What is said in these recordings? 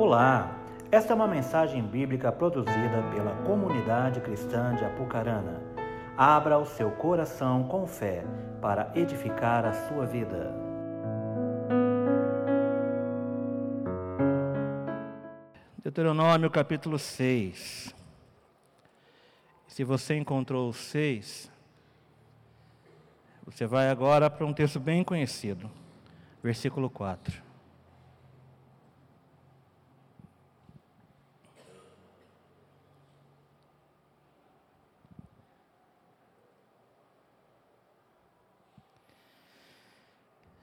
Olá, esta é uma mensagem bíblica produzida pela comunidade cristã de Apucarana. Abra o seu coração com fé para edificar a sua vida. Deuteronômio capítulo 6. Se você encontrou o 6, você vai agora para um texto bem conhecido, versículo 4.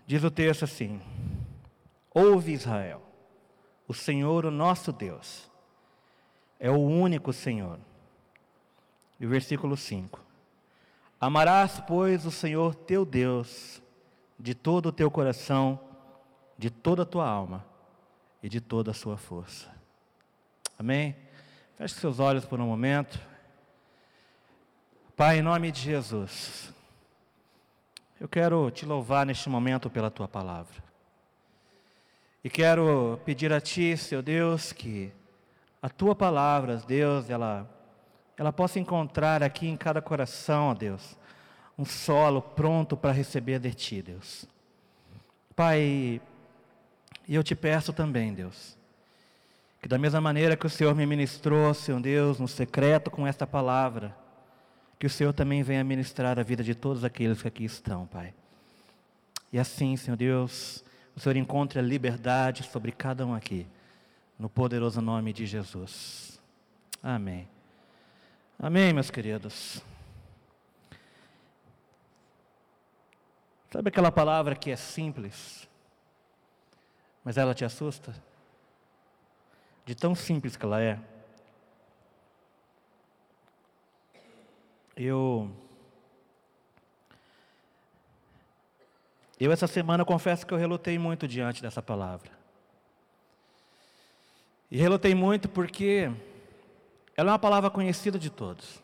Diz o texto assim: Ouve Israel, o Senhor, o nosso Deus, é o único Senhor. E o versículo 5: Amarás, pois, o Senhor teu Deus de todo o teu coração, de toda a tua alma e de toda a sua força. Amém? Feche seus olhos por um momento. Pai, em nome de Jesus, eu quero te louvar neste momento pela tua palavra. E quero pedir a ti, seu Deus, que a tua palavra, Deus, ela, ela possa encontrar aqui em cada coração, ó Deus, um solo pronto para receber de ti, Deus. Pai, e eu te peço também, Deus, que da mesma maneira que o Senhor me ministrou, Senhor Deus, no secreto com esta palavra, que o Senhor também venha ministrar a vida de todos aqueles que aqui estão, Pai. E assim, Senhor Deus, o Senhor encontre a liberdade sobre cada um aqui, no poderoso nome de Jesus. Amém. Amém, meus queridos. Sabe aquela palavra que é simples, mas ela te assusta? De tão simples que ela é. Eu. Eu, essa semana, confesso que eu relutei muito diante dessa palavra. E relutei muito porque ela é uma palavra conhecida de todos.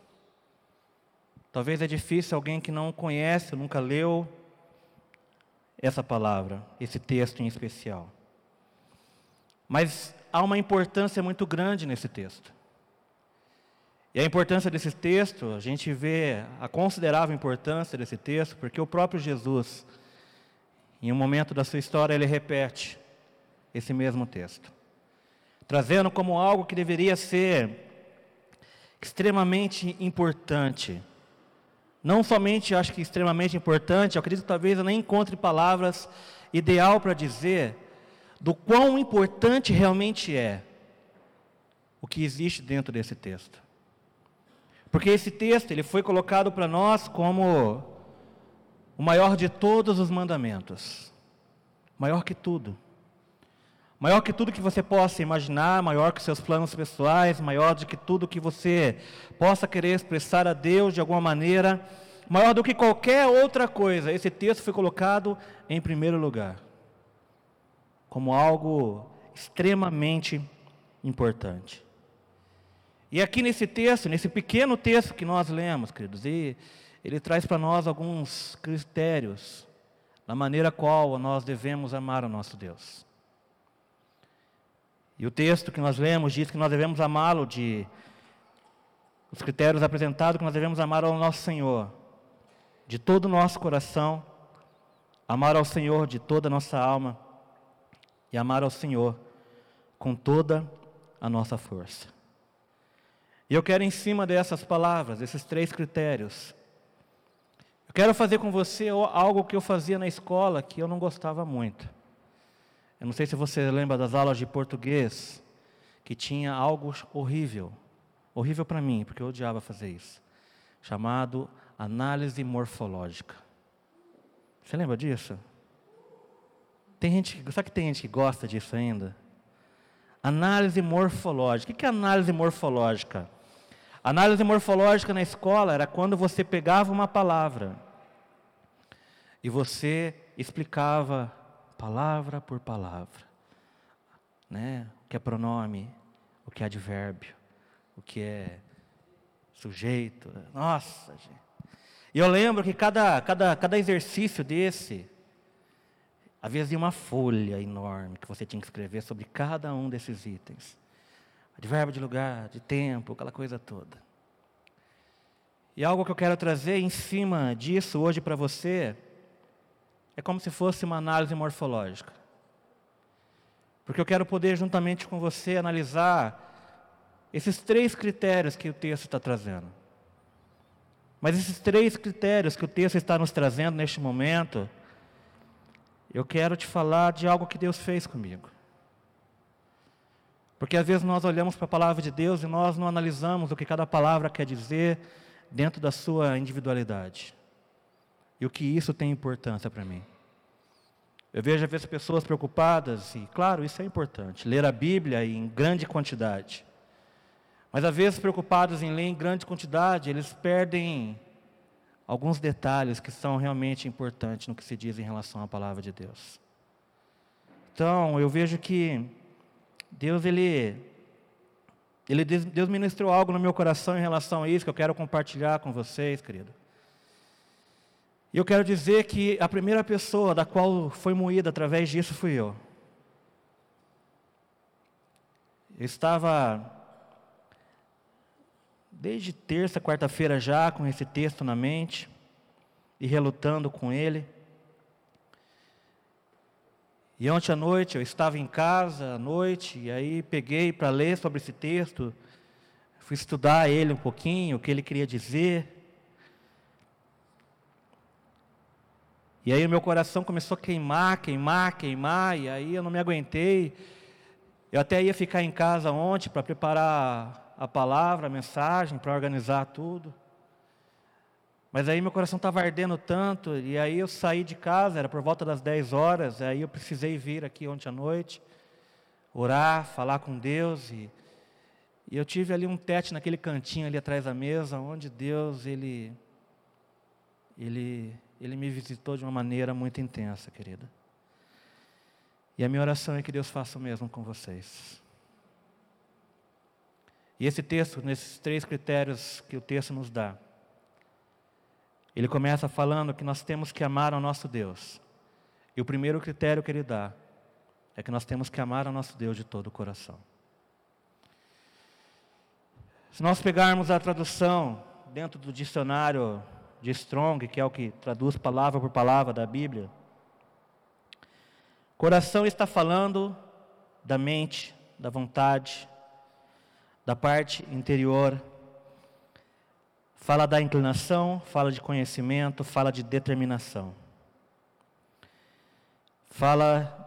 Talvez é difícil alguém que não conhece, nunca leu essa palavra, esse texto em especial. Mas há uma importância muito grande nesse texto. E a importância desse texto, a gente vê a considerável importância desse texto, porque o próprio Jesus, em um momento da sua história, ele repete esse mesmo texto, trazendo como algo que deveria ser extremamente importante. Não somente acho que extremamente importante, eu acredito que talvez eu nem encontre palavras ideal para dizer do quão importante realmente é o que existe dentro desse texto. Porque esse texto ele foi colocado para nós como o maior de todos os mandamentos. Maior que tudo. Maior que tudo que você possa imaginar, maior que seus planos pessoais, maior do que tudo que você possa querer expressar a Deus de alguma maneira, maior do que qualquer outra coisa. Esse texto foi colocado em primeiro lugar, como algo extremamente importante. E aqui nesse texto, nesse pequeno texto que nós lemos, queridos, e ele traz para nós alguns critérios na maneira qual nós devemos amar o nosso Deus. E o texto que nós lemos diz que nós devemos amá-lo de os critérios apresentados que nós devemos amar ao nosso Senhor de todo o nosso coração, amar ao Senhor de toda a nossa alma e amar ao Senhor com toda a nossa força. E eu quero, em cima dessas palavras, esses três critérios, eu quero fazer com você algo que eu fazia na escola que eu não gostava muito. Eu não sei se você lembra das aulas de português, que tinha algo horrível, horrível para mim, porque eu odiava fazer isso, chamado análise morfológica. Você lembra disso? Tem gente, sabe que tem gente que gosta disso ainda? Análise morfológica. O que é análise morfológica? Análise morfológica na escola era quando você pegava uma palavra e você explicava palavra por palavra, né? O que é pronome, o que é advérbio, o que é sujeito. Nossa, gente. E eu lembro que cada, cada, cada exercício desse, Havia uma folha enorme que você tinha que escrever sobre cada um desses itens. Advérbio de lugar, de tempo, aquela coisa toda. E algo que eu quero trazer em cima disso hoje para você é como se fosse uma análise morfológica. Porque eu quero poder, juntamente com você, analisar esses três critérios que o texto está trazendo. Mas esses três critérios que o texto está nos trazendo neste momento, eu quero te falar de algo que Deus fez comigo. Porque às vezes nós olhamos para a palavra de Deus e nós não analisamos o que cada palavra quer dizer dentro da sua individualidade. E o que isso tem importância para mim. Eu vejo às vezes pessoas preocupadas, e claro, isso é importante, ler a Bíblia em grande quantidade. Mas às vezes preocupados em ler em grande quantidade, eles perdem alguns detalhes que são realmente importantes no que se diz em relação à palavra de Deus. Então, eu vejo que Deus ele ele Deus ministrou algo no meu coração em relação a isso que eu quero compartilhar com vocês, querido. E eu quero dizer que a primeira pessoa da qual foi moída através disso fui eu. Eu estava desde terça, quarta-feira já com esse texto na mente e relutando com ele. E ontem à noite eu estava em casa à noite e aí peguei para ler sobre esse texto, fui estudar ele um pouquinho, o que ele queria dizer. E aí o meu coração começou a queimar, queimar, queimar, e aí eu não me aguentei. Eu até ia ficar em casa ontem para preparar a palavra, a mensagem, para organizar tudo. Mas aí meu coração estava ardendo tanto, e aí eu saí de casa, era por volta das 10 horas, aí eu precisei vir aqui ontem à noite, orar, falar com Deus, e, e eu tive ali um tete naquele cantinho ali atrás da mesa, onde Deus, Ele, Ele ele me visitou de uma maneira muito intensa, querida. E a minha oração é que Deus faça o mesmo com vocês. E esse texto, nesses três critérios que o texto nos dá, ele começa falando que nós temos que amar ao nosso Deus. E o primeiro critério que ele dá é que nós temos que amar ao nosso Deus de todo o coração. Se nós pegarmos a tradução dentro do dicionário de Strong, que é o que traduz palavra por palavra da Bíblia. Coração está falando da mente, da vontade, da parte interior. Fala da inclinação, fala de conhecimento, fala de determinação. Fala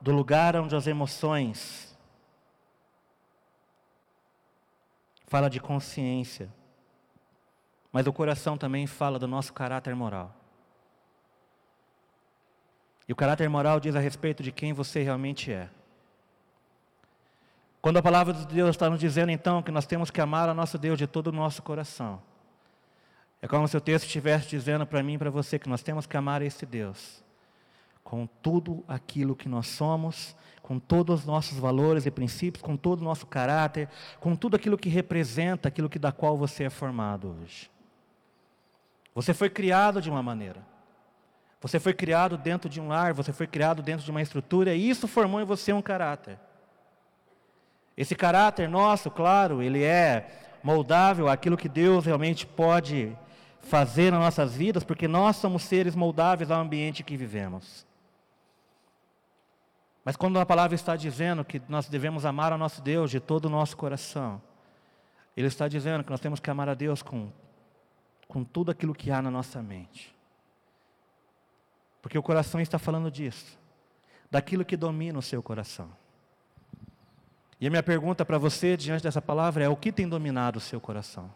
do lugar onde as emoções. Fala de consciência. Mas o coração também fala do nosso caráter moral. E o caráter moral diz a respeito de quem você realmente é. Quando a palavra de Deus está nos dizendo então que nós temos que amar a nosso Deus de todo o nosso coração, é como se o texto estivesse dizendo para mim e para você que nós temos que amar esse Deus com tudo aquilo que nós somos, com todos os nossos valores e princípios, com todo o nosso caráter, com tudo aquilo que representa aquilo que da qual você é formado hoje. Você foi criado de uma maneira. Você foi criado dentro de um lar, você foi criado dentro de uma estrutura, e isso formou em você um caráter. Esse caráter nosso, claro, ele é moldável àquilo que Deus realmente pode fazer nas nossas vidas, porque nós somos seres moldáveis ao ambiente que vivemos. Mas quando a palavra está dizendo que nós devemos amar ao nosso Deus de todo o nosso coração, Ele está dizendo que nós temos que amar a Deus com com tudo aquilo que há na nossa mente. Porque o coração está falando disso, daquilo que domina o seu coração. E a minha pergunta para você diante dessa palavra é: o que tem dominado o seu coração?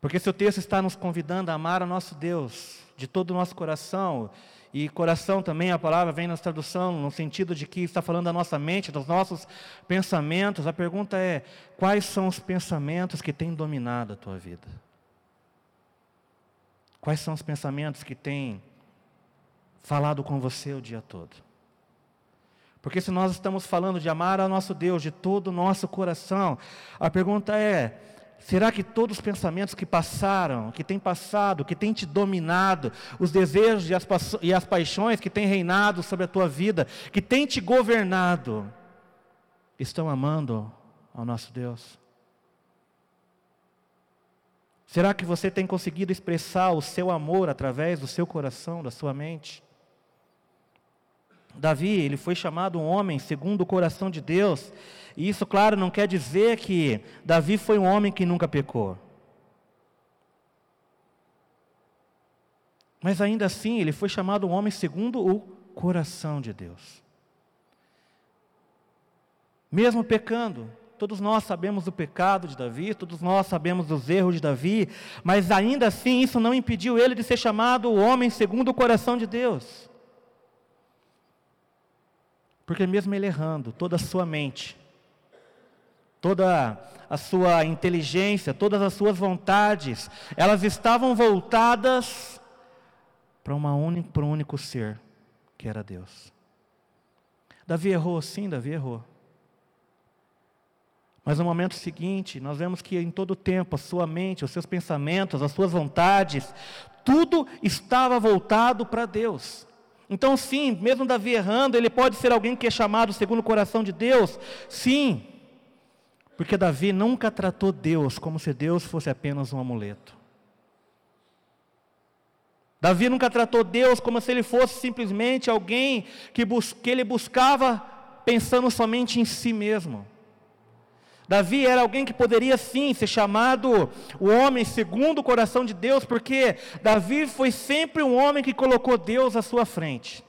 Porque se o texto está nos convidando a amar o nosso Deus de todo o nosso coração, e coração também, a palavra vem na tradução, no sentido de que está falando da nossa mente, dos nossos pensamentos, a pergunta é: quais são os pensamentos que têm dominado a tua vida? Quais são os pensamentos que têm falado com você o dia todo? Porque se nós estamos falando de amar ao nosso Deus de todo o nosso coração, a pergunta é: Será que todos os pensamentos que passaram, que têm passado, que têm te dominado, os desejos e as, e as paixões que têm reinado sobre a tua vida, que têm te governado, estão amando ao nosso Deus? Será que você tem conseguido expressar o seu amor através do seu coração, da sua mente? Davi, ele foi chamado um homem segundo o coração de Deus, e isso, claro, não quer dizer que Davi foi um homem que nunca pecou. Mas ainda assim, ele foi chamado um homem segundo o coração de Deus. Mesmo pecando, todos nós sabemos do pecado de Davi, todos nós sabemos dos erros de Davi, mas ainda assim isso não impediu ele de ser chamado o homem segundo o coração de Deus. Porque mesmo ele errando, toda a sua mente, toda a sua inteligência, todas as suas vontades, elas estavam voltadas para, uma para um único ser, que era Deus. Davi errou, sim, Davi errou. Mas no momento seguinte, nós vemos que em todo o tempo a sua mente, os seus pensamentos, as suas vontades, tudo estava voltado para Deus. Então, sim, mesmo Davi errando, ele pode ser alguém que é chamado segundo o coração de Deus? Sim, porque Davi nunca tratou Deus como se Deus fosse apenas um amuleto. Davi nunca tratou Deus como se ele fosse simplesmente alguém que, que ele buscava pensando somente em si mesmo. Davi era alguém que poderia sim ser chamado o homem segundo o coração de Deus, porque Davi foi sempre um homem que colocou Deus à sua frente,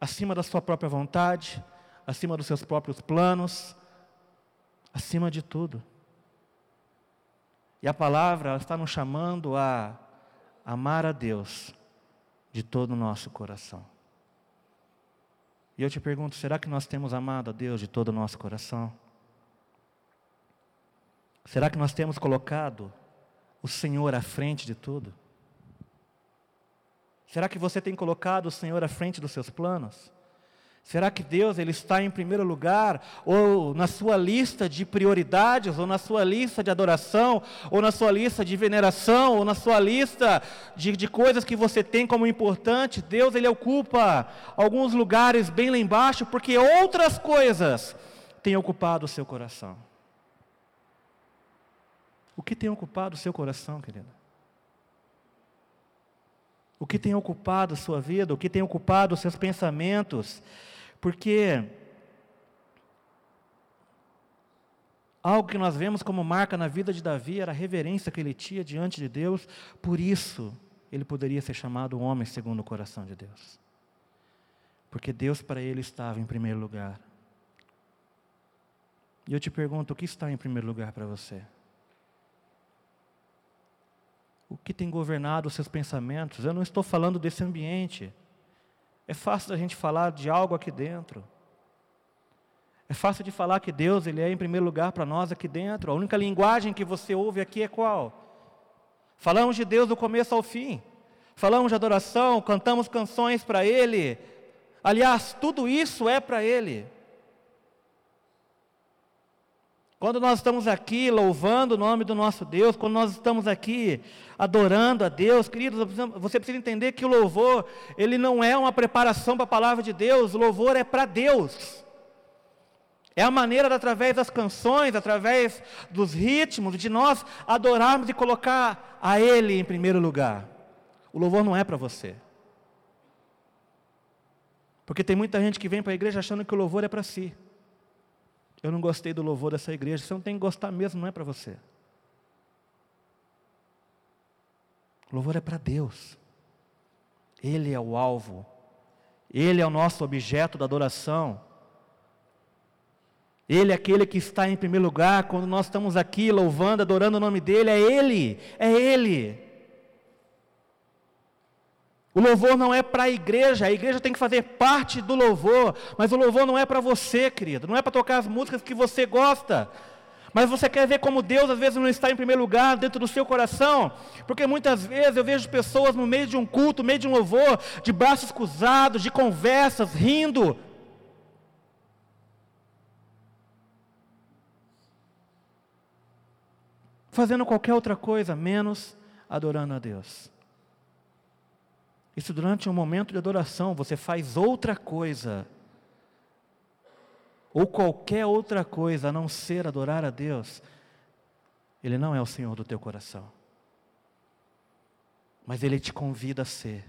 acima da sua própria vontade, acima dos seus próprios planos, acima de tudo. E a palavra está nos chamando a amar a Deus de todo o nosso coração. E eu te pergunto, será que nós temos amado a Deus de todo o nosso coração? Será que nós temos colocado o Senhor à frente de tudo? Será que você tem colocado o Senhor à frente dos seus planos? Será que Deus ele está em primeiro lugar, ou na sua lista de prioridades, ou na sua lista de adoração, ou na sua lista de veneração, ou na sua lista de, de coisas que você tem como importante? Deus ele ocupa alguns lugares bem lá embaixo, porque outras coisas têm ocupado o seu coração. O que tem ocupado o seu coração, querida? O que tem ocupado a sua vida? O que tem ocupado os seus pensamentos? Porque algo que nós vemos como marca na vida de Davi era a reverência que ele tinha diante de Deus, por isso ele poderia ser chamado homem segundo o coração de Deus. Porque Deus para ele estava em primeiro lugar. E eu te pergunto, o que está em primeiro lugar para você? O que tem governado os seus pensamentos. Eu não estou falando desse ambiente. É fácil da gente falar de algo aqui dentro. É fácil de falar que Deus ele é em primeiro lugar para nós aqui dentro. A única linguagem que você ouve aqui é qual? Falamos de Deus do começo ao fim. Falamos de adoração, cantamos canções para Ele. Aliás, tudo isso é para Ele. Quando nós estamos aqui louvando o nome do nosso Deus, quando nós estamos aqui adorando a Deus, queridos, você precisa entender que o louvor, ele não é uma preparação para a palavra de Deus, o louvor é para Deus. É a maneira, através das canções, através dos ritmos, de nós adorarmos e colocar a Ele em primeiro lugar. O louvor não é para você. Porque tem muita gente que vem para a igreja achando que o louvor é para si. Eu não gostei do louvor dessa igreja. Você não tem que gostar mesmo, não é para você. O louvor é para Deus. Ele é o alvo. Ele é o nosso objeto da adoração. Ele é aquele que está em primeiro lugar quando nós estamos aqui louvando, adorando o nome dele. É Ele, é Ele. O louvor não é para a igreja, a igreja tem que fazer parte do louvor, mas o louvor não é para você, querido, não é para tocar as músicas que você gosta. Mas você quer ver como Deus às vezes não está em primeiro lugar dentro do seu coração? Porque muitas vezes eu vejo pessoas no meio de um culto, no meio de um louvor, de braços cruzados, de conversas, rindo. fazendo qualquer outra coisa, menos adorando a Deus. Isso durante um momento de adoração, você faz outra coisa, ou qualquer outra coisa a não ser adorar a Deus, Ele não é o Senhor do teu coração. Mas Ele te convida a ser.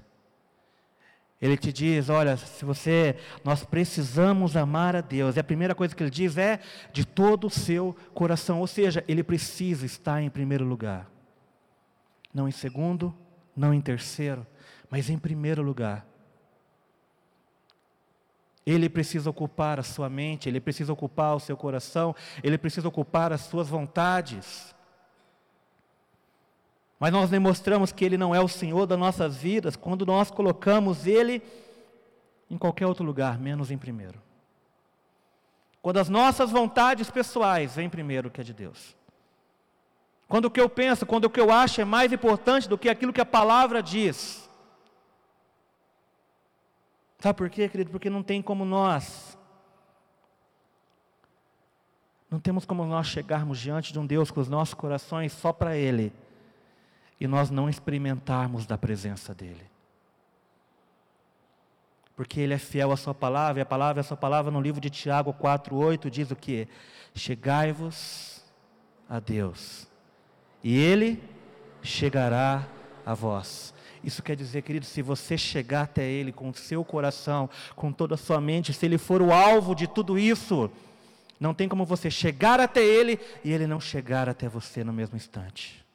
Ele te diz: olha, se você, nós precisamos amar a Deus. E a primeira coisa que ele diz é de todo o seu coração. Ou seja, ele precisa estar em primeiro lugar. Não em segundo, não em terceiro, mas em primeiro lugar. Ele precisa ocupar a sua mente, ele precisa ocupar o seu coração, ele precisa ocupar as suas vontades. Mas nós demonstramos que Ele não é o Senhor das nossas vidas quando nós colocamos Ele em qualquer outro lugar, menos em primeiro. Quando as nossas vontades pessoais vêm primeiro que a de Deus. Quando o que eu penso, quando o que eu acho é mais importante do que aquilo que a palavra diz. Sabe por quê, querido? Porque não tem como nós. Não temos como nós chegarmos diante de um Deus com os nossos corações só para Ele e nós não experimentarmos da presença dEle. Porque Ele é fiel à Sua palavra, e a palavra, a Sua palavra no livro de Tiago 4,8 diz o que? Chegai-vos a Deus, e Ele chegará a vós. Isso quer dizer, querido, se você chegar até Ele com o seu coração, com toda a sua mente, se Ele for o alvo de tudo isso, não tem como você chegar até Ele e Ele não chegar até você no mesmo instante.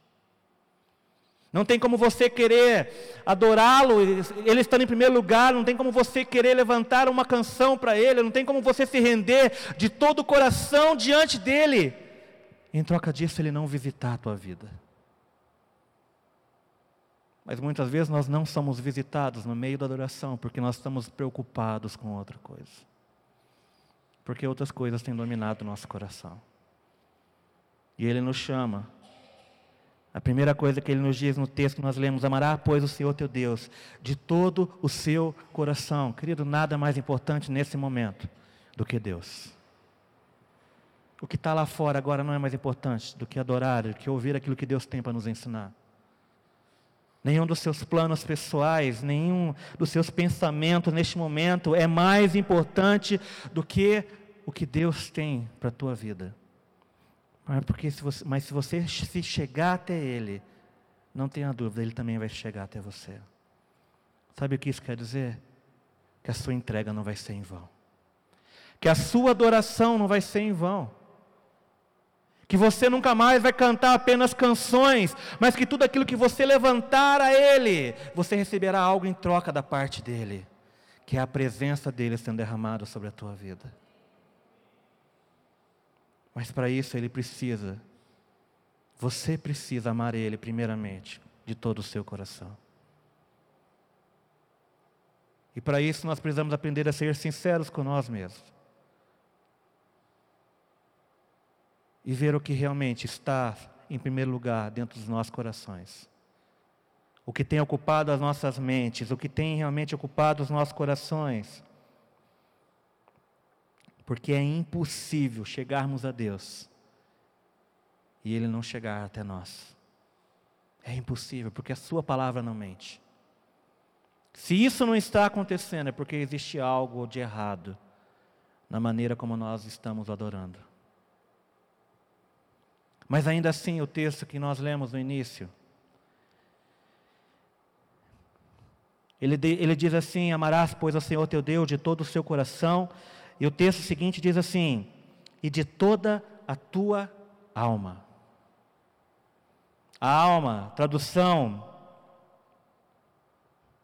Não tem como você querer adorá-lo, ele estando em primeiro lugar, não tem como você querer levantar uma canção para ele, não tem como você se render de todo o coração diante dele. Em troca disso, ele não visitar a tua vida. Mas muitas vezes nós não somos visitados no meio da adoração, porque nós estamos preocupados com outra coisa. Porque outras coisas têm dominado o nosso coração. E ele nos chama a primeira coisa que ele nos diz no texto que nós lemos: amará, pois, o Senhor teu Deus, de todo o seu coração. Querido, nada mais importante nesse momento do que Deus. O que está lá fora agora não é mais importante do que adorar, do que ouvir aquilo que Deus tem para nos ensinar. Nenhum dos seus planos pessoais, nenhum dos seus pensamentos neste momento é mais importante do que o que Deus tem para a tua vida. Mas, porque se você, mas se você se chegar até Ele, não tenha dúvida, Ele também vai chegar até você. Sabe o que isso quer dizer? Que a sua entrega não vai ser em vão. Que a sua adoração não vai ser em vão. Que você nunca mais vai cantar apenas canções, mas que tudo aquilo que você levantar a Ele, você receberá algo em troca da parte dEle, que é a presença dEle sendo derramada sobre a tua vida. Mas para isso ele precisa, você precisa amar Ele primeiramente, de todo o seu coração. E para isso nós precisamos aprender a ser sinceros com nós mesmos. E ver o que realmente está em primeiro lugar dentro dos nossos corações. O que tem ocupado as nossas mentes, o que tem realmente ocupado os nossos corações. Porque é impossível chegarmos a Deus e Ele não chegar até nós. É impossível, porque a Sua palavra não mente. Se isso não está acontecendo, é porque existe algo de errado na maneira como nós estamos adorando. Mas ainda assim, o texto que nós lemos no início, ele, ele diz assim: Amarás, pois, ao Senhor teu Deus de todo o seu coração, e o texto seguinte diz assim: e de toda a tua alma. A alma, tradução,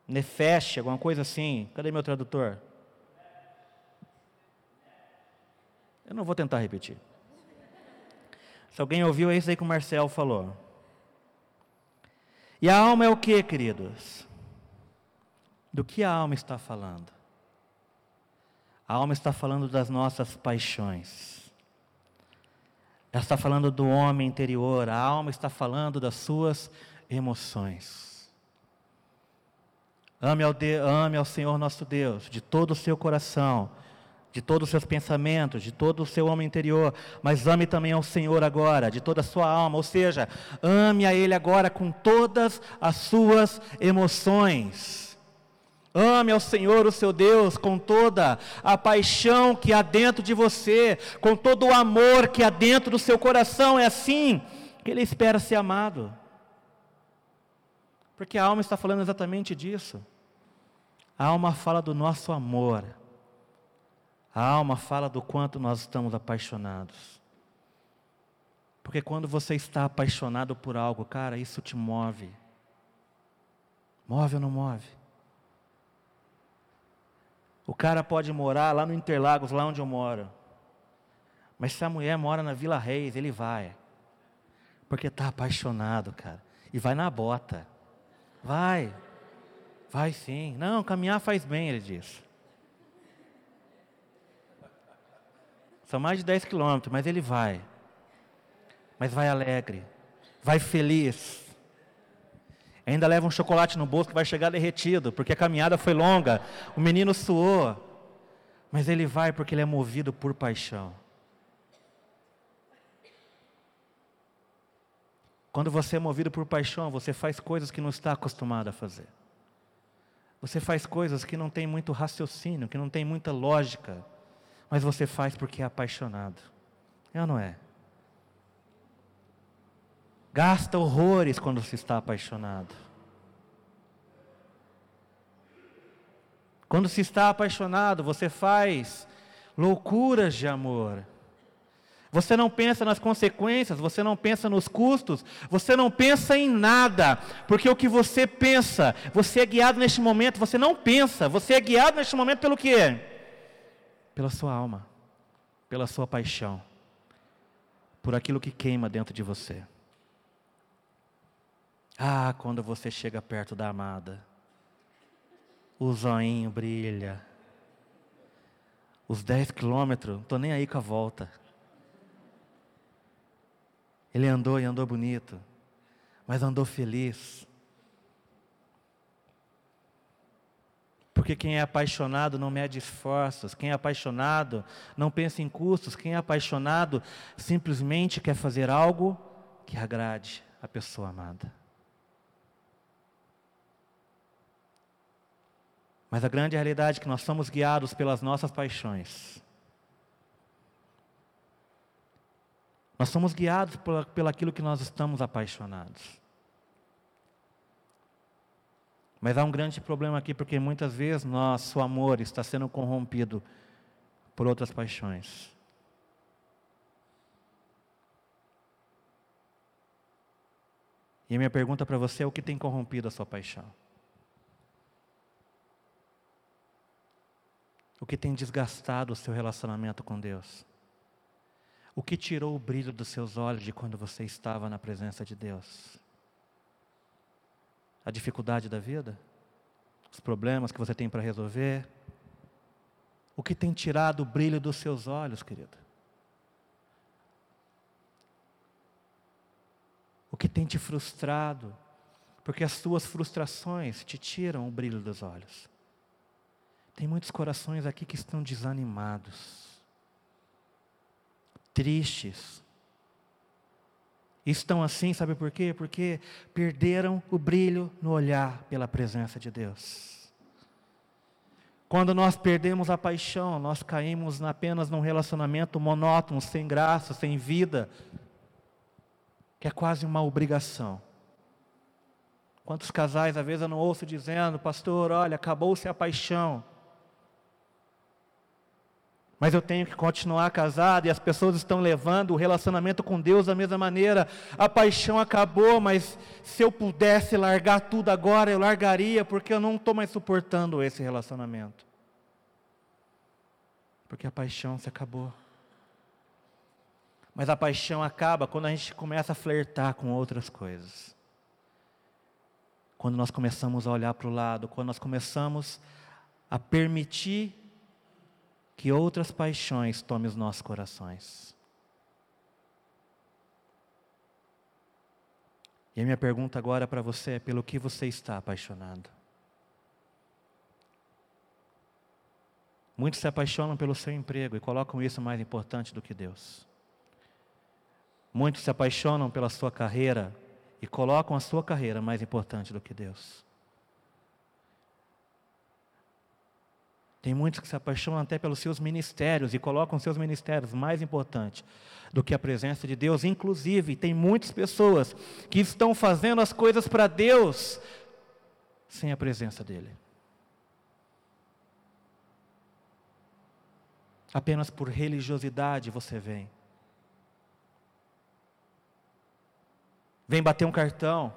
nefesh, alguma coisa assim. Cadê meu tradutor? Eu não vou tentar repetir. Se alguém ouviu, é isso aí que o Marcel falou. E a alma é o que, queridos? Do que a alma está falando? A alma está falando das nossas paixões. Ela está falando do homem interior. A alma está falando das suas emoções. Ame ao, de, ame ao Senhor nosso Deus de todo o seu coração, de todos os seus pensamentos, de todo o seu homem interior, mas ame também ao Senhor agora, de toda a sua alma, ou seja, ame a Ele agora com todas as suas emoções. Ame ao Senhor, o seu Deus, com toda a paixão que há dentro de você, com todo o amor que há dentro do seu coração. É assim que Ele espera ser amado. Porque a alma está falando exatamente disso. A alma fala do nosso amor. A alma fala do quanto nós estamos apaixonados. Porque quando você está apaixonado por algo, cara, isso te move. Move ou não move? O cara pode morar lá no Interlagos, lá onde eu moro. Mas se a mulher mora na Vila Reis, ele vai. Porque está apaixonado, cara. E vai na bota. Vai. Vai sim. Não, caminhar faz bem, ele diz. São mais de 10 quilômetros, mas ele vai. Mas vai alegre, vai feliz. Ainda leva um chocolate no bolso que vai chegar derretido, porque a caminhada foi longa, o menino suou. Mas ele vai porque ele é movido por paixão. Quando você é movido por paixão, você faz coisas que não está acostumado a fazer. Você faz coisas que não tem muito raciocínio, que não tem muita lógica mas você faz porque é apaixonado. É ou não é? Gasta horrores quando se está apaixonado. Quando se está apaixonado, você faz loucuras de amor. Você não pensa nas consequências, você não pensa nos custos, você não pensa em nada, porque o que você pensa, você é guiado neste momento, você não pensa, você é guiado neste momento pelo quê? Pela sua alma, pela sua paixão, por aquilo que queima dentro de você. Ah, quando você chega perto da amada, o zoinho brilha. Os 10 quilômetros, não estou nem aí com a volta. Ele andou e andou bonito, mas andou feliz. Porque quem é apaixonado não mede esforços, quem é apaixonado não pensa em custos, quem é apaixonado simplesmente quer fazer algo que agrade a pessoa amada. Mas a grande realidade é que nós somos guiados pelas nossas paixões. Nós somos guiados por, pelo aquilo que nós estamos apaixonados. Mas há um grande problema aqui, porque muitas vezes nosso amor está sendo corrompido por outras paixões. E a minha pergunta para você é: o que tem corrompido a sua paixão? O que tem desgastado o seu relacionamento com Deus? O que tirou o brilho dos seus olhos de quando você estava na presença de Deus? A dificuldade da vida, os problemas que você tem para resolver, o que tem tirado o brilho dos seus olhos, querida? O que tem te frustrado? Porque as suas frustrações te tiram o brilho dos olhos. Tem muitos corações aqui que estão desanimados, tristes, estão assim, sabe por quê? Porque perderam o brilho no olhar pela presença de Deus. Quando nós perdemos a paixão, nós caímos apenas num relacionamento monótono, sem graça, sem vida, que é quase uma obrigação. Quantos casais, às vezes, eu não ouço dizendo, pastor, olha, acabou-se a paixão mas eu tenho que continuar casado e as pessoas estão levando o relacionamento com Deus da mesma maneira. A paixão acabou, mas se eu pudesse largar tudo agora, eu largaria, porque eu não estou mais suportando esse relacionamento. Porque a paixão se acabou. Mas a paixão acaba quando a gente começa a flertar com outras coisas. Quando nós começamos a olhar para o lado, quando nós começamos a permitir que outras paixões tomem os nossos corações. E a minha pergunta agora para você é: pelo que você está apaixonado? Muitos se apaixonam pelo seu emprego e colocam isso mais importante do que Deus. Muitos se apaixonam pela sua carreira e colocam a sua carreira mais importante do que Deus. Tem muitos que se apaixonam até pelos seus ministérios e colocam seus ministérios mais importantes do que a presença de Deus. Inclusive, tem muitas pessoas que estão fazendo as coisas para Deus sem a presença dEle. Apenas por religiosidade você vem. Vem bater um cartão,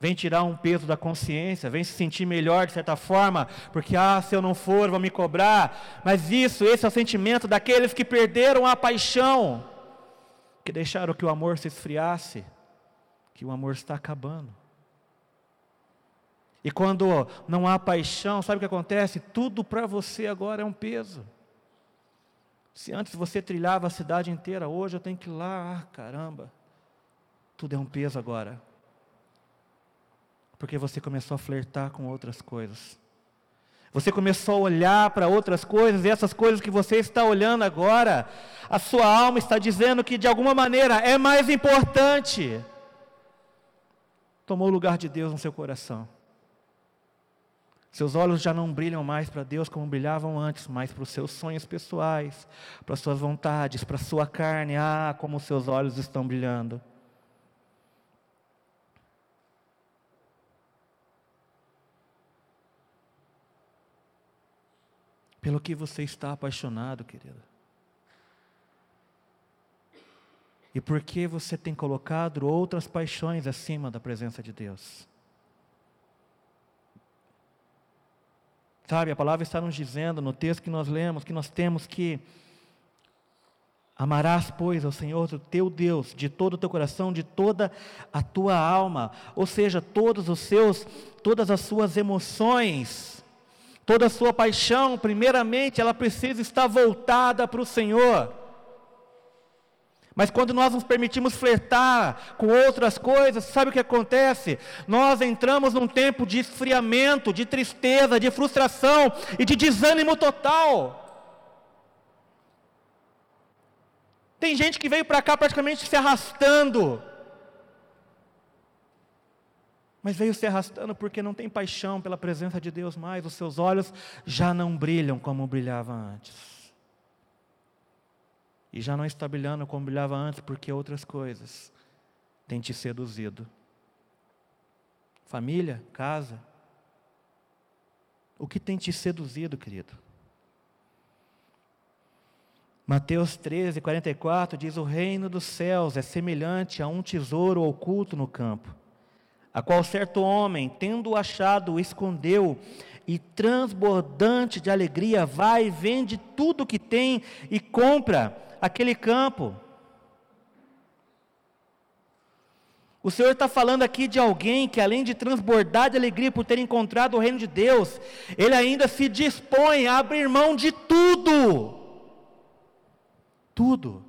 vem tirar um peso da consciência, vem se sentir melhor de certa forma, porque ah, se eu não for, vão me cobrar. Mas isso, esse é o sentimento daqueles que perderam a paixão, que deixaram que o amor se esfriasse, que o amor está acabando. E quando não há paixão, sabe o que acontece? Tudo para você agora é um peso. Se antes você trilhava a cidade inteira, hoje eu tenho que ir lá, ah, caramba. Tudo é um peso agora. Porque você começou a flertar com outras coisas. Você começou a olhar para outras coisas, e essas coisas que você está olhando agora, a sua alma está dizendo que de alguma maneira é mais importante. Tomou o lugar de Deus no seu coração. Seus olhos já não brilham mais para Deus como brilhavam antes, mas para os seus sonhos pessoais, para as suas vontades, para a sua carne. Ah, como seus olhos estão brilhando. Pelo que você está apaixonado, querida. E por que você tem colocado outras paixões acima da presença de Deus? Sabe, a palavra está nos dizendo no texto que nós lemos que nós temos que amarás, pois, ao Senhor, teu Deus, de todo o teu coração, de toda a tua alma, ou seja, todos os seus, todas as suas emoções, toda a sua paixão, primeiramente, ela precisa estar voltada para o Senhor. Mas quando nós nos permitimos flertar com outras coisas, sabe o que acontece? Nós entramos num tempo de esfriamento, de tristeza, de frustração e de desânimo total. Tem gente que veio para cá praticamente se arrastando. Mas veio se arrastando porque não tem paixão pela presença de Deus mais, os seus olhos já não brilham como brilhavam antes. E já não está brilhando como brilhava antes, porque outras coisas têm te seduzido. Família, casa. O que tem te seduzido, querido? Mateus 13, 44 diz: O reino dos céus é semelhante a um tesouro oculto no campo, a qual certo homem, tendo achado, escondeu e transbordante de alegria, vai, vende tudo que tem e compra aquele campo. O Senhor está falando aqui de alguém que, além de transbordar de alegria por ter encontrado o reino de Deus, ele ainda se dispõe a abrir mão de tudo. Tudo.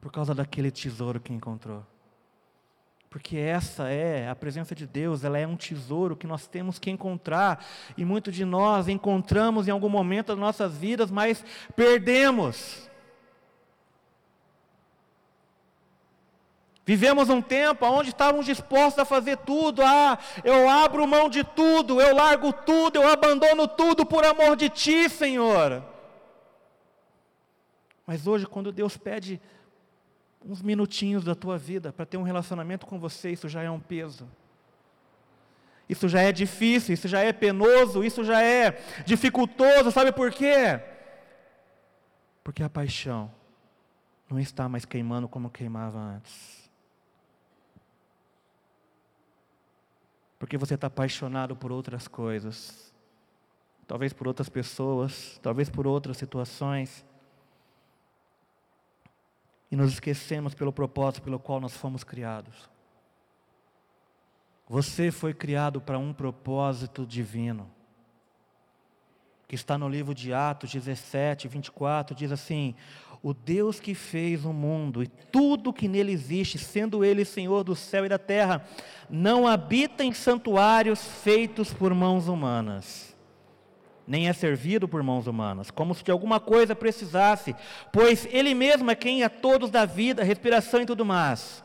Por causa daquele tesouro que encontrou. Porque essa é a presença de Deus, ela é um tesouro que nós temos que encontrar, e muitos de nós encontramos em algum momento das nossas vidas, mas perdemos. Vivemos um tempo onde estávamos dispostos a fazer tudo, ah, eu abro mão de tudo, eu largo tudo, eu abandono tudo por amor de Ti, Senhor. Mas hoje, quando Deus pede uns minutinhos da tua vida para ter um relacionamento com você, isso já é um peso. Isso já é difícil, isso já é penoso, isso já é dificultoso, sabe por quê? Porque a paixão não está mais queimando como queimava antes. Porque você está apaixonado por outras coisas, talvez por outras pessoas, talvez por outras situações e nos esquecemos pelo propósito pelo qual nós fomos criados. Você foi criado para um propósito divino, que está no livro de Atos 17, 24, diz assim: O Deus que fez o mundo e tudo que nele existe, sendo Ele Senhor do céu e da terra, não habita em santuários feitos por mãos humanas nem é servido por mãos humanas, como se de alguma coisa precisasse, pois Ele mesmo é quem a todos dá vida, respiração e tudo mais.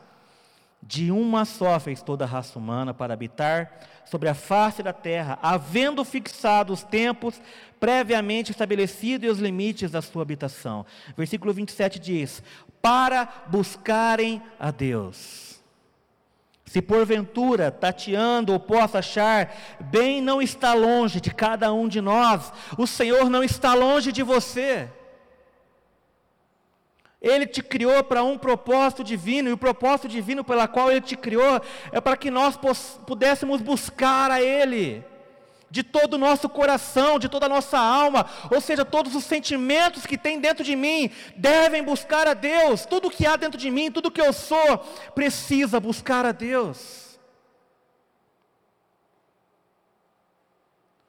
De uma só fez toda a raça humana para habitar sobre a face da terra, havendo fixado os tempos previamente estabelecidos e os limites da sua habitação. Versículo 27 diz: Para buscarem a Deus. Se porventura, tateando ou possa achar, bem não está longe de cada um de nós, o Senhor não está longe de você. Ele te criou para um propósito divino, e o propósito divino pela qual Ele te criou é para que nós pudéssemos buscar a Ele de todo o nosso coração, de toda a nossa alma, ou seja, todos os sentimentos que tem dentro de mim devem buscar a Deus. Tudo que há dentro de mim, tudo que eu sou, precisa buscar a Deus.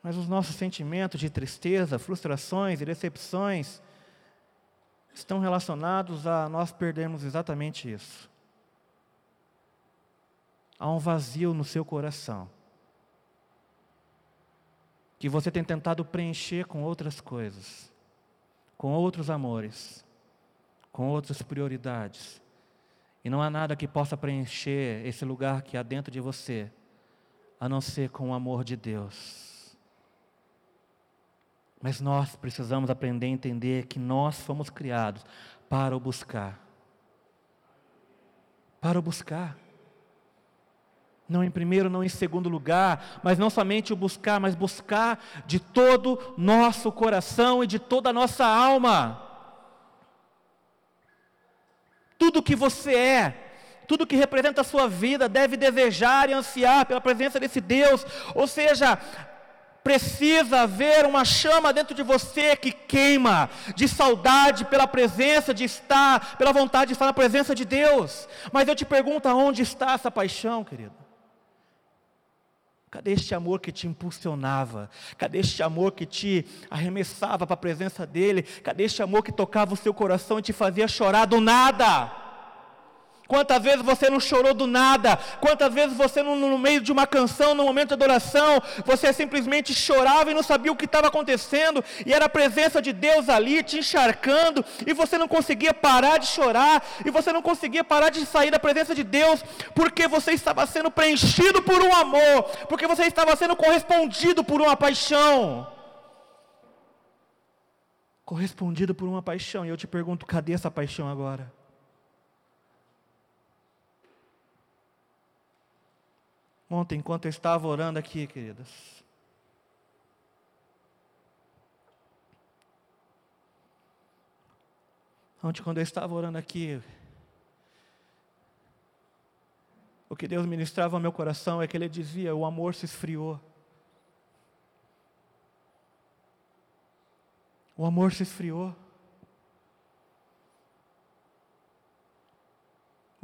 Mas os nossos sentimentos de tristeza, frustrações e decepções estão relacionados a nós perdermos exatamente isso. Há um vazio no seu coração que você tem tentado preencher com outras coisas, com outros amores, com outras prioridades. E não há nada que possa preencher esse lugar que há dentro de você, a não ser com o amor de Deus. Mas nós precisamos aprender a entender que nós fomos criados para o buscar. Para o buscar. Não em primeiro, não em segundo lugar, mas não somente o buscar, mas buscar de todo nosso coração e de toda a nossa alma. Tudo que você é, tudo que representa a sua vida, deve desejar e ansiar pela presença desse Deus, ou seja, precisa haver uma chama dentro de você que queima de saudade pela presença de estar, pela vontade de estar na presença de Deus. Mas eu te pergunto, aonde está essa paixão, querido? Cadê este amor que te impulsionava? Cadê este amor que te arremessava para a presença dEle? Cadê este amor que tocava o seu coração e te fazia chorar do nada? Quantas vezes você não chorou do nada? Quantas vezes você, no, no, meio de uma canção, no momento de adoração, você simplesmente chorava e não sabia o que estava acontecendo, e era a presença de Deus ali te encharcando, e você não conseguia parar de chorar, e você não conseguia parar de sair da presença de Deus, porque você estava sendo preenchido por um amor, porque você estava sendo correspondido por uma paixão. Correspondido por uma paixão, e eu te pergunto: cadê essa paixão agora? Ontem, enquanto eu estava orando aqui, queridas, Ontem, quando eu estava orando aqui, o que Deus ministrava ao meu coração é que Ele dizia: o amor se esfriou. O amor se esfriou.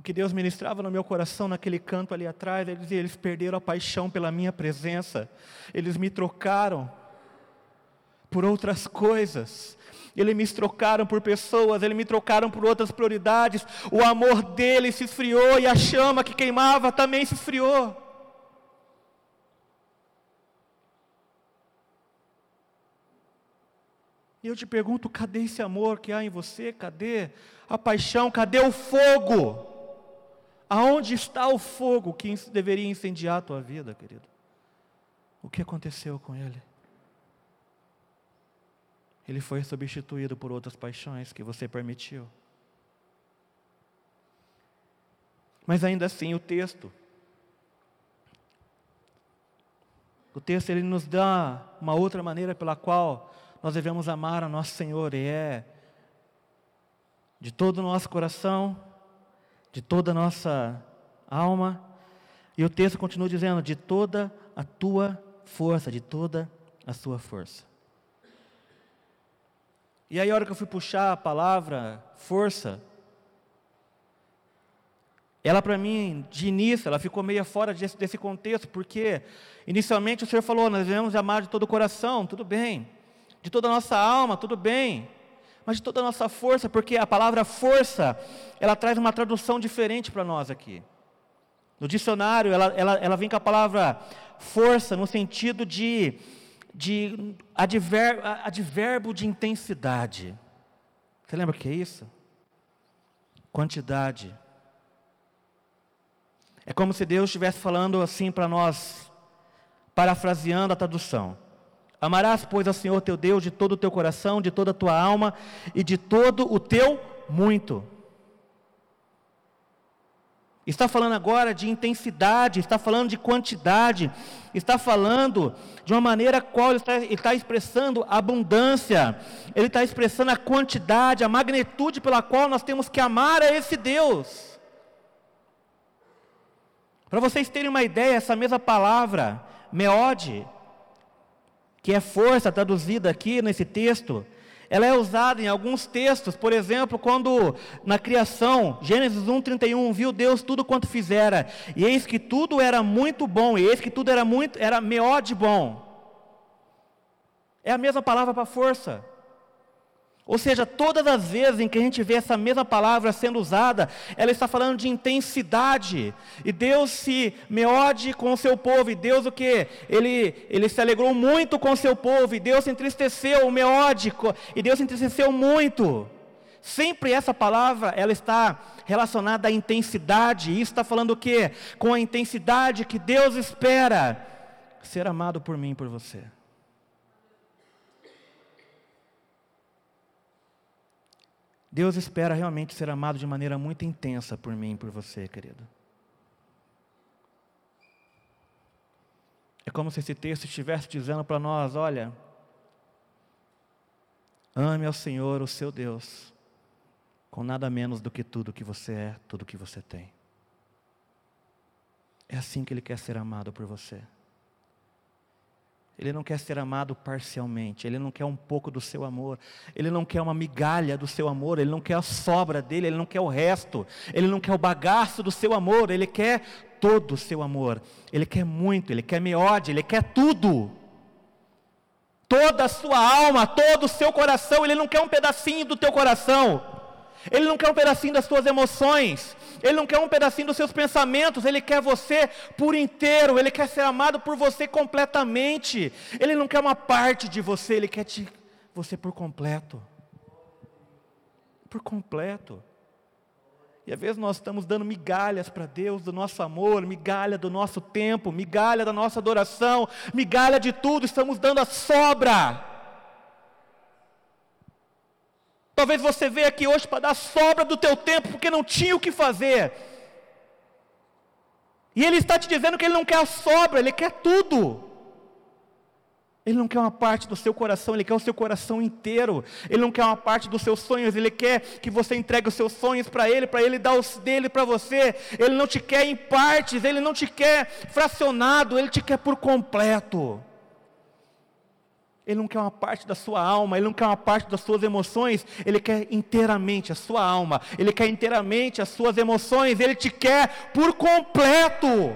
O que Deus ministrava no meu coração naquele canto ali atrás, ele dizia, eles perderam a paixão pela minha presença, eles me trocaram por outras coisas, eles me trocaram por pessoas, eles me trocaram por outras prioridades, o amor dele se esfriou e a chama que queimava também se esfriou. E eu te pergunto, cadê esse amor que há em você? Cadê a paixão? Cadê o fogo? Aonde está o fogo que deveria incendiar a tua vida, querido? O que aconteceu com ele? Ele foi substituído por outras paixões que você permitiu. Mas ainda assim, o texto, o texto ele nos dá uma outra maneira pela qual nós devemos amar a nosso Senhor, e é de todo o nosso coração, de toda a nossa alma. E o texto continua dizendo: de toda a tua força, de toda a sua força. E aí, a hora que eu fui puxar a palavra força, ela para mim, de início, ela ficou meio fora desse, desse contexto, porque inicialmente o Senhor falou: nós devemos amar de todo o coração, tudo bem, de toda a nossa alma, tudo bem, mas de toda a nossa força, porque a palavra força, ela traz uma tradução diferente para nós aqui. No dicionário, ela, ela, ela vem com a palavra força no sentido de de adver, advérbio de intensidade. Você lembra o que é isso? Quantidade. É como se Deus estivesse falando assim para nós, parafraseando a tradução. Amarás, pois, ao Senhor teu Deus de todo o teu coração, de toda a tua alma e de todo o teu muito. Está falando agora de intensidade, está falando de quantidade, está falando de uma maneira qual ele está, ele está expressando abundância, ele está expressando a quantidade, a magnitude pela qual nós temos que amar a esse Deus. Para vocês terem uma ideia, essa mesma palavra, meode, que é força traduzida aqui nesse texto, ela é usada em alguns textos, por exemplo, quando na criação, Gênesis 1:31, viu Deus tudo quanto fizera, e eis que tudo era muito bom, e eis que tudo era muito era meode bom. É a mesma palavra para força. Ou seja, todas as vezes em que a gente vê essa mesma palavra sendo usada, ela está falando de intensidade. E Deus se meode com o seu povo. E Deus o que? Ele, ele se alegrou muito com o seu povo. E Deus se entristeceu, o meode. E Deus se entristeceu muito. Sempre essa palavra, ela está relacionada à intensidade. E isso está falando o quê? Com a intensidade que Deus espera ser amado por mim e por você. Deus espera realmente ser amado de maneira muito intensa por mim e por você, querido. É como se esse texto estivesse dizendo para nós: olha, ame ao Senhor, o seu Deus, com nada menos do que tudo que você é, tudo que você tem. É assim que Ele quer ser amado por você. Ele não quer ser amado parcialmente, ele não quer um pouco do seu amor, ele não quer uma migalha do seu amor, ele não quer a sobra dele, ele não quer o resto, ele não quer o bagaço do seu amor, ele quer todo o seu amor, ele quer muito, ele quer meode, ele quer tudo. Toda a sua alma, todo o seu coração, ele não quer um pedacinho do teu coração, ele não quer um pedacinho das suas emoções, ele não quer um pedacinho dos seus pensamentos, Ele quer você por inteiro, Ele quer ser amado por você completamente. Ele não quer uma parte de você, Ele quer te, você por completo. Por completo. E às vezes nós estamos dando migalhas para Deus do nosso amor, migalha do nosso tempo, migalha da nossa adoração, migalha de tudo, estamos dando a sobra. Talvez você veja aqui hoje para dar sobra do teu tempo, porque não tinha o que fazer. E Ele está te dizendo que Ele não quer a sobra, Ele quer tudo. Ele não quer uma parte do seu coração, Ele quer o seu coração inteiro. Ele não quer uma parte dos seus sonhos, Ele quer que você entregue os seus sonhos para Ele, para Ele dar os dele para você. Ele não te quer em partes, Ele não te quer fracionado, Ele te quer por completo. Ele não quer uma parte da sua alma, ele não quer uma parte das suas emoções, ele quer inteiramente a sua alma, ele quer inteiramente as suas emoções, ele te quer por completo.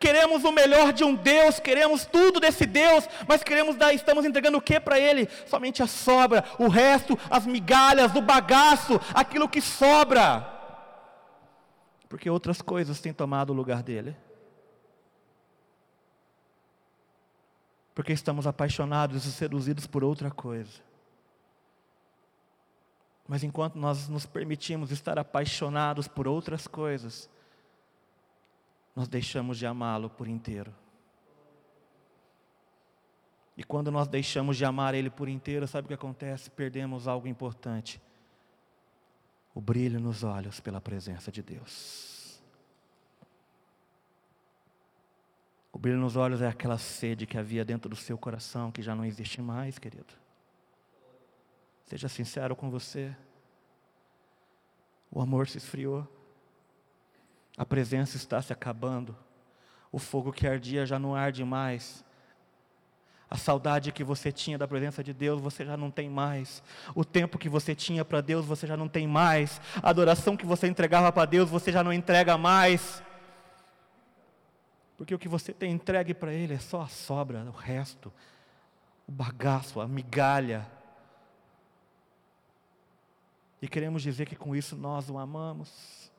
Queremos o melhor de um Deus, queremos tudo desse Deus, mas queremos dar, estamos entregando o que para Ele? Somente a sobra, o resto, as migalhas, o bagaço, aquilo que sobra, porque outras coisas têm tomado o lugar dele. Porque estamos apaixonados e seduzidos por outra coisa. Mas enquanto nós nos permitimos estar apaixonados por outras coisas, nós deixamos de amá-lo por inteiro. E quando nós deixamos de amar Ele por inteiro, sabe o que acontece? Perdemos algo importante: o brilho nos olhos pela presença de Deus. O brilho nos olhos é aquela sede que havia dentro do seu coração, que já não existe mais, querido. Seja sincero com você. O amor se esfriou. A presença está se acabando. O fogo que ardia já não arde mais. A saudade que você tinha da presença de Deus, você já não tem mais. O tempo que você tinha para Deus, você já não tem mais. A adoração que você entregava para Deus, você já não entrega mais. Porque o que você tem entregue para Ele é só a sobra, o resto, o bagaço, a migalha. E queremos dizer que com isso nós o amamos.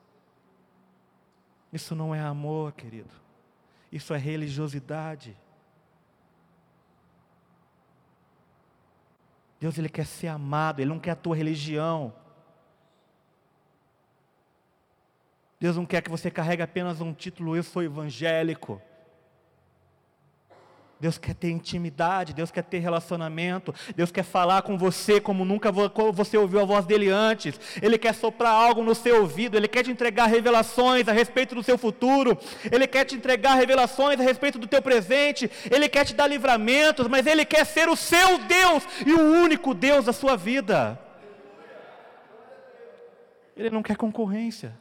Isso não é amor, querido. Isso é religiosidade. Deus ele quer ser amado, ele não quer a tua religião. Deus não quer que você carregue apenas um título, eu sou evangélico. Deus quer ter intimidade, Deus quer ter relacionamento, Deus quer falar com você como nunca você ouviu a voz dele antes. Ele quer soprar algo no seu ouvido, ele quer te entregar revelações a respeito do seu futuro, ele quer te entregar revelações a respeito do teu presente, ele quer te dar livramentos, mas ele quer ser o seu Deus e o único Deus da sua vida. Ele não quer concorrência.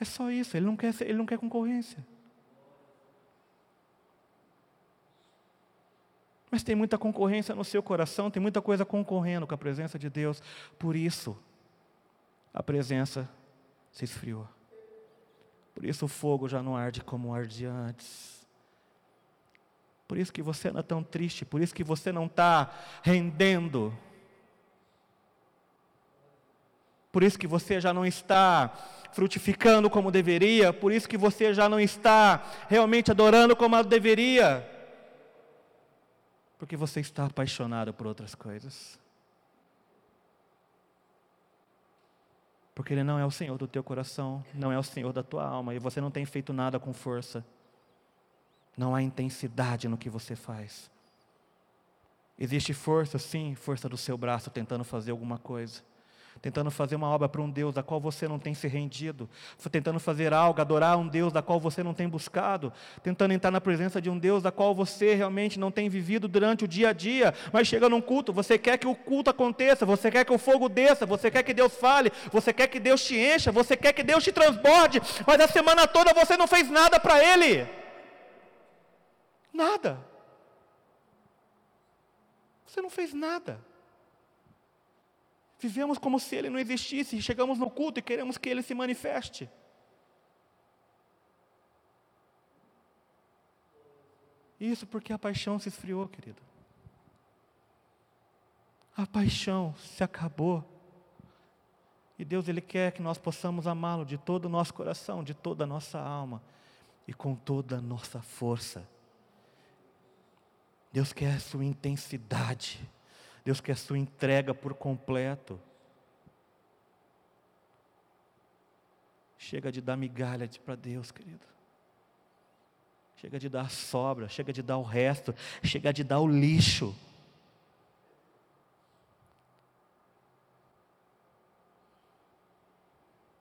É só isso, ele não quer, ele não quer concorrência. Mas tem muita concorrência no seu coração, tem muita coisa concorrendo com a presença de Deus. Por isso, a presença se esfriou. Por isso o fogo já não arde como ardia antes. Por isso que você não é tão triste, por isso que você não está rendendo. Por isso que você já não está frutificando como deveria, por isso que você já não está realmente adorando como deveria porque você está apaixonado por outras coisas. Porque Ele não é o Senhor do teu coração, não é o Senhor da tua alma, e você não tem feito nada com força. Não há intensidade no que você faz. Existe força, sim, força do seu braço tentando fazer alguma coisa tentando fazer uma obra para um Deus da qual você não tem se rendido, tentando fazer algo, adorar um Deus da qual você não tem buscado, tentando entrar na presença de um Deus da qual você realmente não tem vivido durante o dia a dia, mas chega num culto, você quer que o culto aconteça, você quer que o fogo desça, você quer que Deus fale, você quer que Deus te encha, você quer que Deus te transborde, mas a semana toda você não fez nada para Ele. Nada. Você não fez nada. Vivemos como se ele não existisse, chegamos no culto e queremos que ele se manifeste. Isso porque a paixão se esfriou, querido. A paixão se acabou. E Deus ele quer que nós possamos amá-lo de todo o nosso coração, de toda a nossa alma e com toda a nossa força. Deus quer a sua intensidade. Deus quer a sua entrega por completo. Chega de dar migalha para Deus, querido. Chega de dar a sobra, chega de dar o resto, chega de dar o lixo.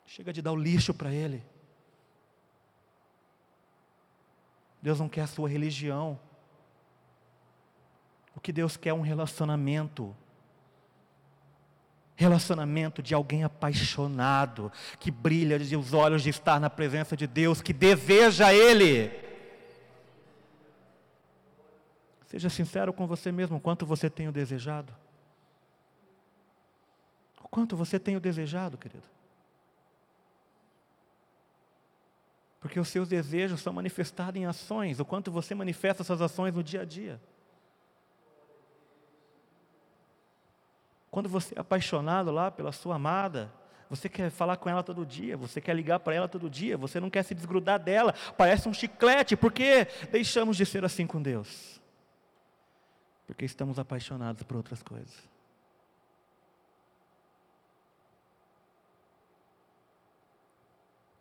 Chega de dar o lixo para Ele. Deus não quer a sua religião. O que Deus quer é um relacionamento. Relacionamento de alguém apaixonado, que brilha de os olhos de estar na presença de Deus, que deseja Ele. Seja sincero com você mesmo, quanto você tem o desejado. O quanto você tem o desejado, querido. Porque os seus desejos são manifestados em ações, o quanto você manifesta essas ações no dia a dia. Quando você é apaixonado lá pela sua amada, você quer falar com ela todo dia, você quer ligar para ela todo dia, você não quer se desgrudar dela, parece um chiclete, por que deixamos de ser assim com Deus? Porque estamos apaixonados por outras coisas.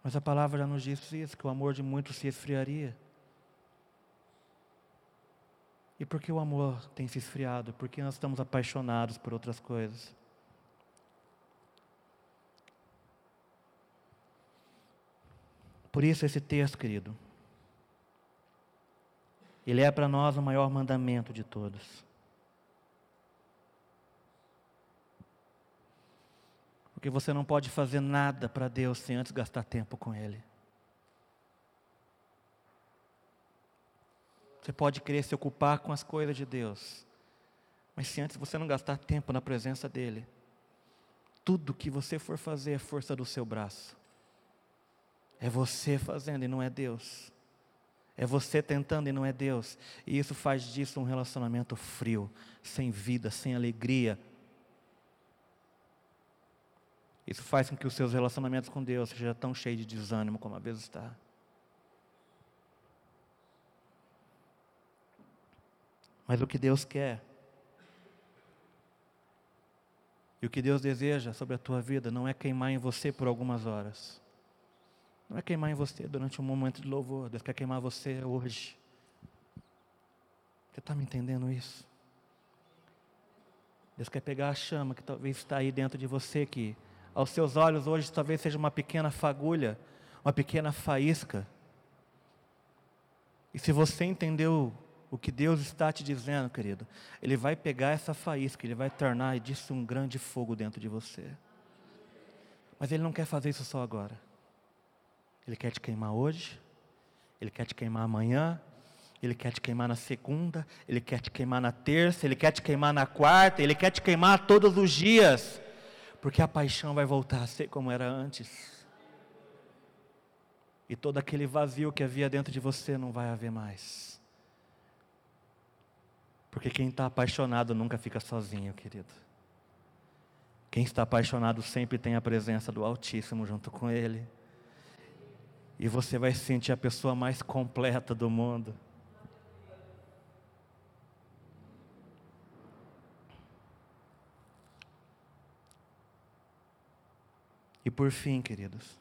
Mas a palavra já nos diz isso, que o amor de muitos se esfriaria. E por que o amor tem se esfriado? Porque nós estamos apaixonados por outras coisas. Por isso esse texto, querido, ele é para nós o maior mandamento de todos. Porque você não pode fazer nada para Deus sem antes gastar tempo com Ele. Você pode querer se ocupar com as coisas de Deus, mas se antes você não gastar tempo na presença dEle, tudo que você for fazer é força do seu braço. É você fazendo e não é Deus. É você tentando e não é Deus. E isso faz disso um relacionamento frio, sem vida, sem alegria. Isso faz com que os seus relacionamentos com Deus sejam tão cheios de desânimo como às vezes está. mas o que Deus quer. E o que Deus deseja sobre a tua vida não é queimar em você por algumas horas. Não é queimar em você durante um momento de louvor. Deus quer queimar você hoje. Você está me entendendo isso? Deus quer pegar a chama que talvez está aí dentro de você, que aos seus olhos hoje talvez seja uma pequena fagulha, uma pequena faísca. E se você entendeu o que Deus está te dizendo, querido, Ele vai pegar essa faísca, Ele vai tornar disso um grande fogo dentro de você. Mas Ele não quer fazer isso só agora. Ele quer te queimar hoje, Ele quer te queimar amanhã, ele quer te queimar na segunda, Ele quer te queimar na terça, Ele quer te queimar na quarta, Ele quer te queimar todos os dias, porque a paixão vai voltar a ser como era antes. E todo aquele vazio que havia dentro de você não vai haver mais. Porque quem está apaixonado nunca fica sozinho, querido. Quem está apaixonado sempre tem a presença do Altíssimo junto com ele. E você vai se sentir a pessoa mais completa do mundo. E por fim, queridos,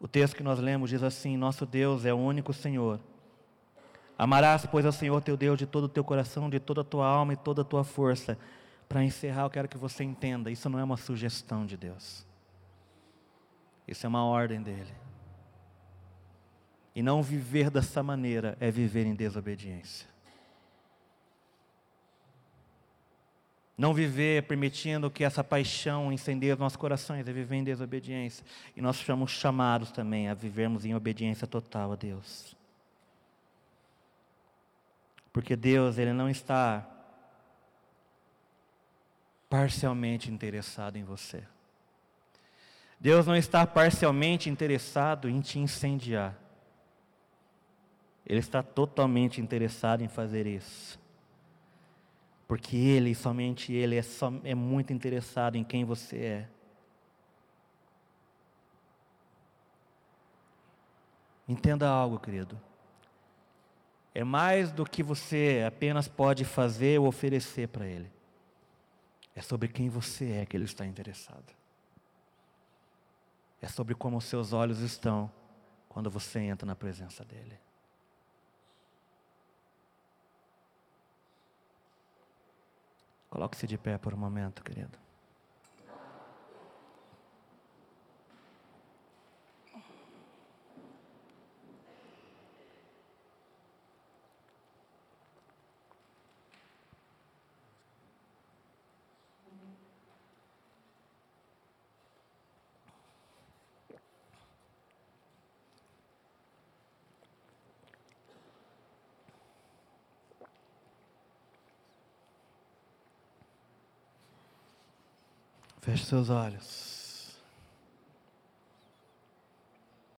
o texto que nós lemos diz assim: Nosso Deus é o único Senhor. Amarás, pois, ao Senhor teu Deus de todo o teu coração, de toda a tua alma e toda a tua força. Para encerrar, eu quero que você entenda: isso não é uma sugestão de Deus, isso é uma ordem dele. E não viver dessa maneira é viver em desobediência. Não viver permitindo que essa paixão incendeie os nossos corações, é viver em desobediência. E nós somos chamados também a vivermos em obediência total a Deus. Porque Deus, Ele não está parcialmente interessado em você. Deus não está parcialmente interessado em te incendiar. Ele está totalmente interessado em fazer isso. Porque Ele, somente Ele, é, só, é muito interessado em quem você é. Entenda algo, querido. É mais do que você apenas pode fazer ou oferecer para Ele. É sobre quem você é que Ele está interessado. É sobre como os seus olhos estão quando você entra na presença dEle. Coloque-se de pé por um momento, querido. Feche seus olhos.